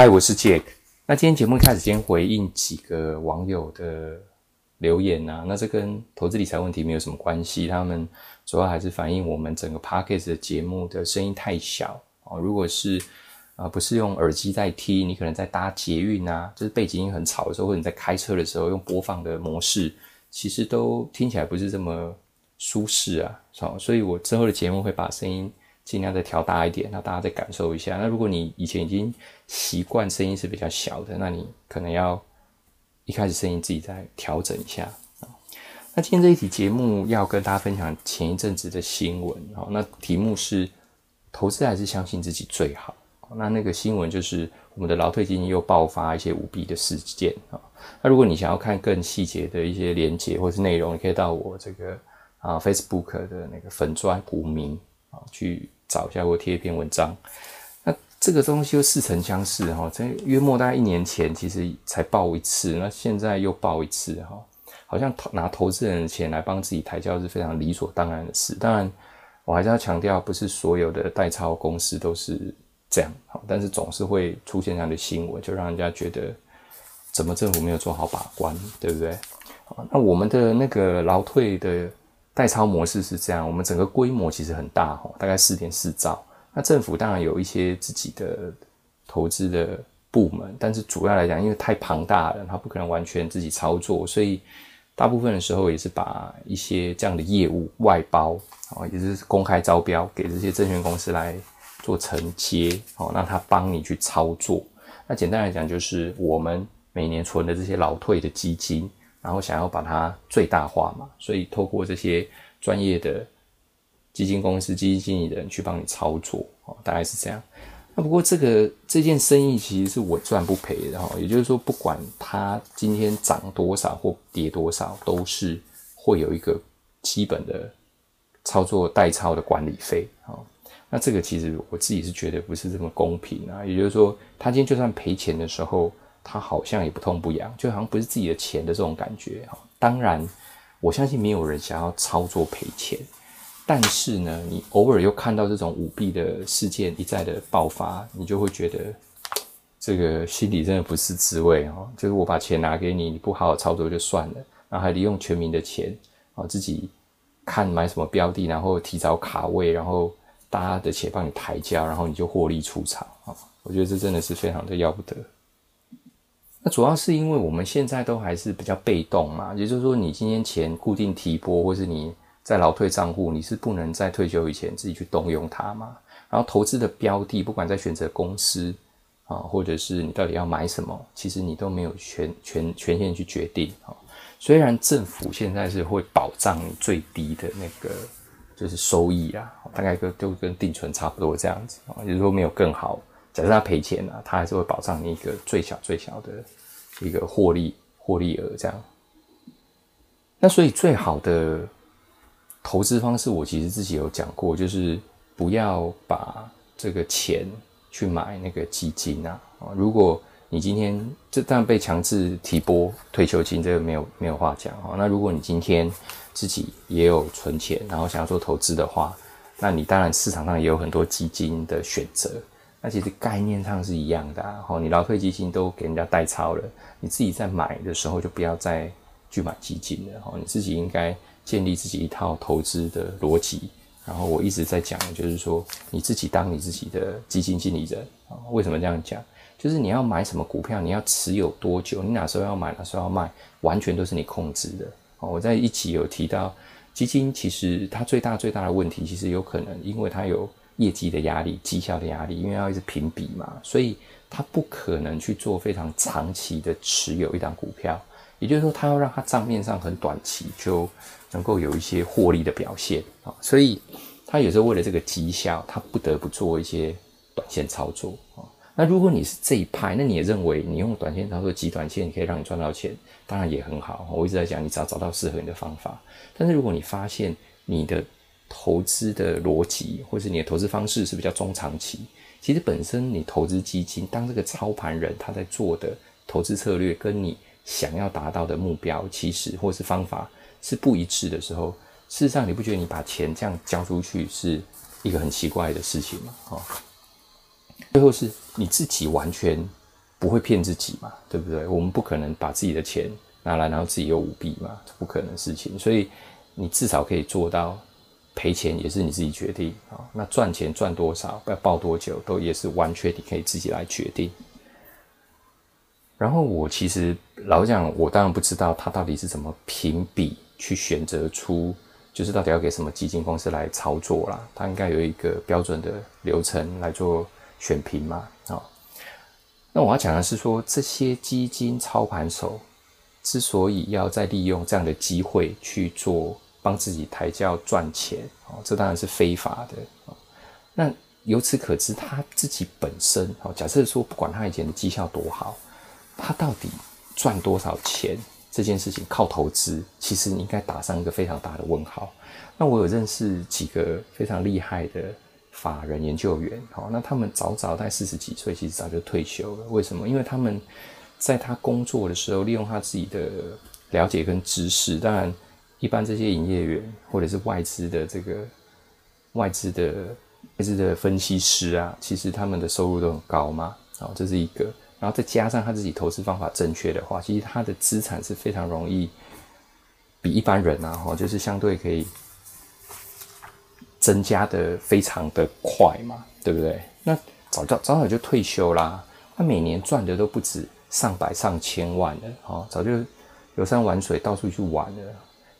嗨，我是 Jack。那今天节目开始先回应几个网友的留言啊，那这跟投资理财问题没有什么关系，他们主要还是反映我们整个 Podcast 的节目的声音太小哦。如果是啊，不是用耳机在听，你可能在搭捷运啊，就是背景音很吵的时候，或者你在开车的时候用播放的模式，其实都听起来不是这么舒适啊。好，所以我之后的节目会把声音。尽量再调大一点，让大家再感受一下。那如果你以前已经习惯声音是比较小的，那你可能要一开始声音自己再调整一下啊。那今天这一期节目要跟大家分享前一阵子的新闻啊。那题目是投资还是相信自己最好？那那个新闻就是我们的劳退基金又爆发一些舞弊的事件啊。那如果你想要看更细节的一些连结或是内容，你可以到我这个啊 Facebook 的那个粉砖股民啊去。找一下，我贴一篇文章。那这个东西又似曾相识哈，在约莫大概一年前，其实才报一次，那现在又报一次哈，好像拿投资人的钱来帮自己抬轿是非常理所当然的事。当然，我还是要强调，不是所有的代操公司都是这样哈，但是总是会出现这样的新闻，就让人家觉得怎么政府没有做好把关，对不对？那我们的那个劳退的。代操模式是这样，我们整个规模其实很大哈，大概四点四兆。那政府当然有一些自己的投资的部门，但是主要来讲，因为太庞大了，它不可能完全自己操作，所以大部分的时候也是把一些这样的业务外包啊，也是公开招标给这些证券公司来做承接哦，让他帮你去操作。那简单来讲，就是我们每年存的这些老退的基金。然后想要把它最大化嘛，所以透过这些专业的基金公司、基金经理人去帮你操作哦，大概是这样。那不过这个这件生意其实是稳赚不赔的哈，也就是说，不管它今天涨多少或跌多少，都是会有一个基本的操作代操的管理费啊。那这个其实我自己是觉得不是这么公平啊，也就是说，他今天就算赔钱的时候。他好像也不痛不痒，就好像不是自己的钱的这种感觉哈。当然，我相信没有人想要操作赔钱，但是呢，你偶尔又看到这种舞弊的事件一再的爆发，你就会觉得这个心里真的不是滋味哈。就是我把钱拿给你，你不好好操作就算了，然后还利用全民的钱啊，自己看买什么标的，然后提早卡位，然后大家的钱帮你抬价，然后你就获利出场啊。我觉得这真的是非常的要不得。主要是因为我们现在都还是比较被动嘛，也就是说，你今天钱固定提拨，或是你在劳退账户，你是不能在退休以前自己去动用它嘛。然后投资的标的，不管在选择公司啊，或者是你到底要买什么，其实你都没有权权权限去决定啊。虽然政府现在是会保障你最低的那个就是收益啊，大概跟就跟定存差不多这样子啊，也就是说没有更好。假设他赔钱了，他还是会保障你一个最小最小的一个获利获利额这样。那所以最好的投资方式，我其实自己有讲过，就是不要把这个钱去买那个基金啊。如果你今天这当然被强制提拨退休金，这个没有没有话讲啊。那如果你今天自己也有存钱，然后想要做投资的话，那你当然市场上也有很多基金的选择。那其实概念上是一样的，哈，你劳退基金都给人家代操了，你自己在买的时候就不要再去买基金了，哈，你自己应该建立自己一套投资的逻辑。然后我一直在讲，就是说你自己当你自己的基金经理人。为什么这样讲？就是你要买什么股票，你要持有多久，你哪时候要买，哪时候要卖，完全都是你控制的。哦，我在一起有提到，基金其实它最大最大的问题，其实有可能因为它有。业绩的压力、绩效的压力，因为要一直评比嘛，所以他不可能去做非常长期的持有一档股票。也就是说，他要让他账面上很短期就能够有一些获利的表现啊，所以他有时候为了这个绩效，他不得不做一些短线操作啊。那如果你是这一派，那你也认为你用短线操作、极短线可以让你赚到钱，当然也很好。我一直在讲，你只要找到适合你的方法。但是如果你发现你的投资的逻辑，或是你的投资方式是比较中长期。其实本身你投资基金，当这个操盘人他在做的投资策略，跟你想要达到的目标，其实或是方法是不一致的时候，事实上你不觉得你把钱这样交出去是一个很奇怪的事情吗？哦，最后是你自己完全不会骗自己嘛，对不对？我们不可能把自己的钱拿来，然后自己又舞弊嘛，这不可能的事情。所以你至少可以做到赔钱也是你自己决定啊。那赚钱赚多少，要报多久，都也是完全你可以自己来决定。然后我其实老讲，我当然不知道他到底是怎么评比去选择出，就是到底要给什么基金公司来操作啦。他应该有一个标准的流程来做选评嘛，啊。那我要讲的是说，这些基金操盘手之所以要再利用这样的机会去做帮自己抬轿赚钱，哦，这当然是非法的。那由此可知，他自己本身，哦，假设说不管他以前的绩效多好。他到底赚多少钱？这件事情靠投资，其实你应该打上一个非常大的问号。那我有认识几个非常厉害的法人研究员，好，那他们早早在四十几岁，其实早就退休了。为什么？因为他们在他工作的时候，利用他自己的了解跟知识。当然，一般这些营业员或者是外资的这个外资的外资的分析师啊，其实他们的收入都很高嘛。好，这是一个。然后再加上他自己投资方法正确的话，其实他的资产是非常容易比一般人啊，哈，就是相对可以增加的非常的快嘛，对不对？那早早早早就退休啦，他每年赚的都不止上百上千万了，哦，早就游山玩水，到处去玩了，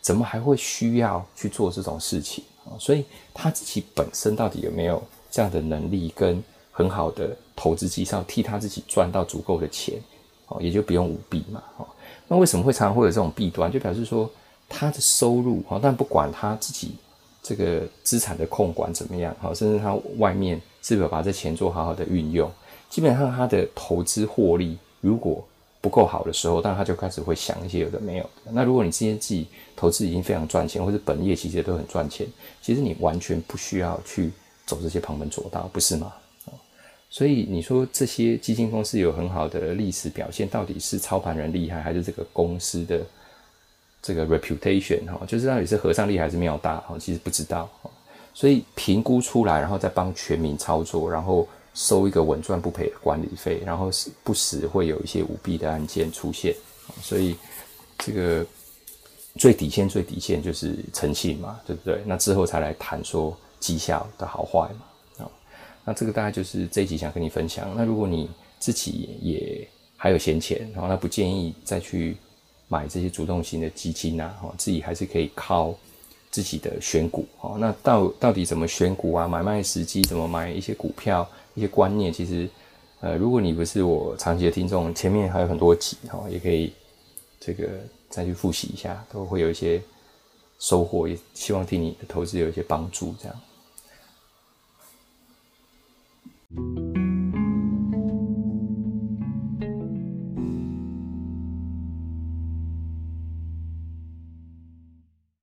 怎么还会需要去做这种事情啊？所以他自己本身到底有没有这样的能力跟？很好的投资绩效，替他自己赚到足够的钱，哦，也就不用舞弊嘛，哦，那为什么会常常会有这种弊端？就表示说他的收入，哦，但不管他自己这个资产的控管怎么样，好，甚至他外面是否把这钱做好好的运用，基本上他的投资获利如果不够好的时候，但他就开始会想一些有的没有。那如果你今天自己投资已经非常赚钱，或者本业其实都很赚钱，其实你完全不需要去走这些旁门左道，不是吗？所以你说这些基金公司有很好的历史表现，到底是操盘人厉害，还是这个公司的这个 reputation 哈？就是到底是和尚厉害还是庙大哈？其实不知道。所以评估出来，然后再帮全民操作，然后收一个稳赚不赔的管理费，然后时不时会有一些舞弊的案件出现。所以这个最底线、最底线就是诚信嘛，对不对？那之后才来谈说绩效的好坏嘛。那这个大概就是这一集想跟你分享。那如果你自己也还有闲钱，然后那不建议再去买这些主动型的基金呐，哈，自己还是可以靠自己的选股，哦。那到到底怎么选股啊？买卖时机怎么买一些股票？一些观念，其实，呃，如果你不是我长期的听众，前面还有很多集，哈，也可以这个再去复习一下，都会有一些收获，也希望对你的投资有一些帮助，这样。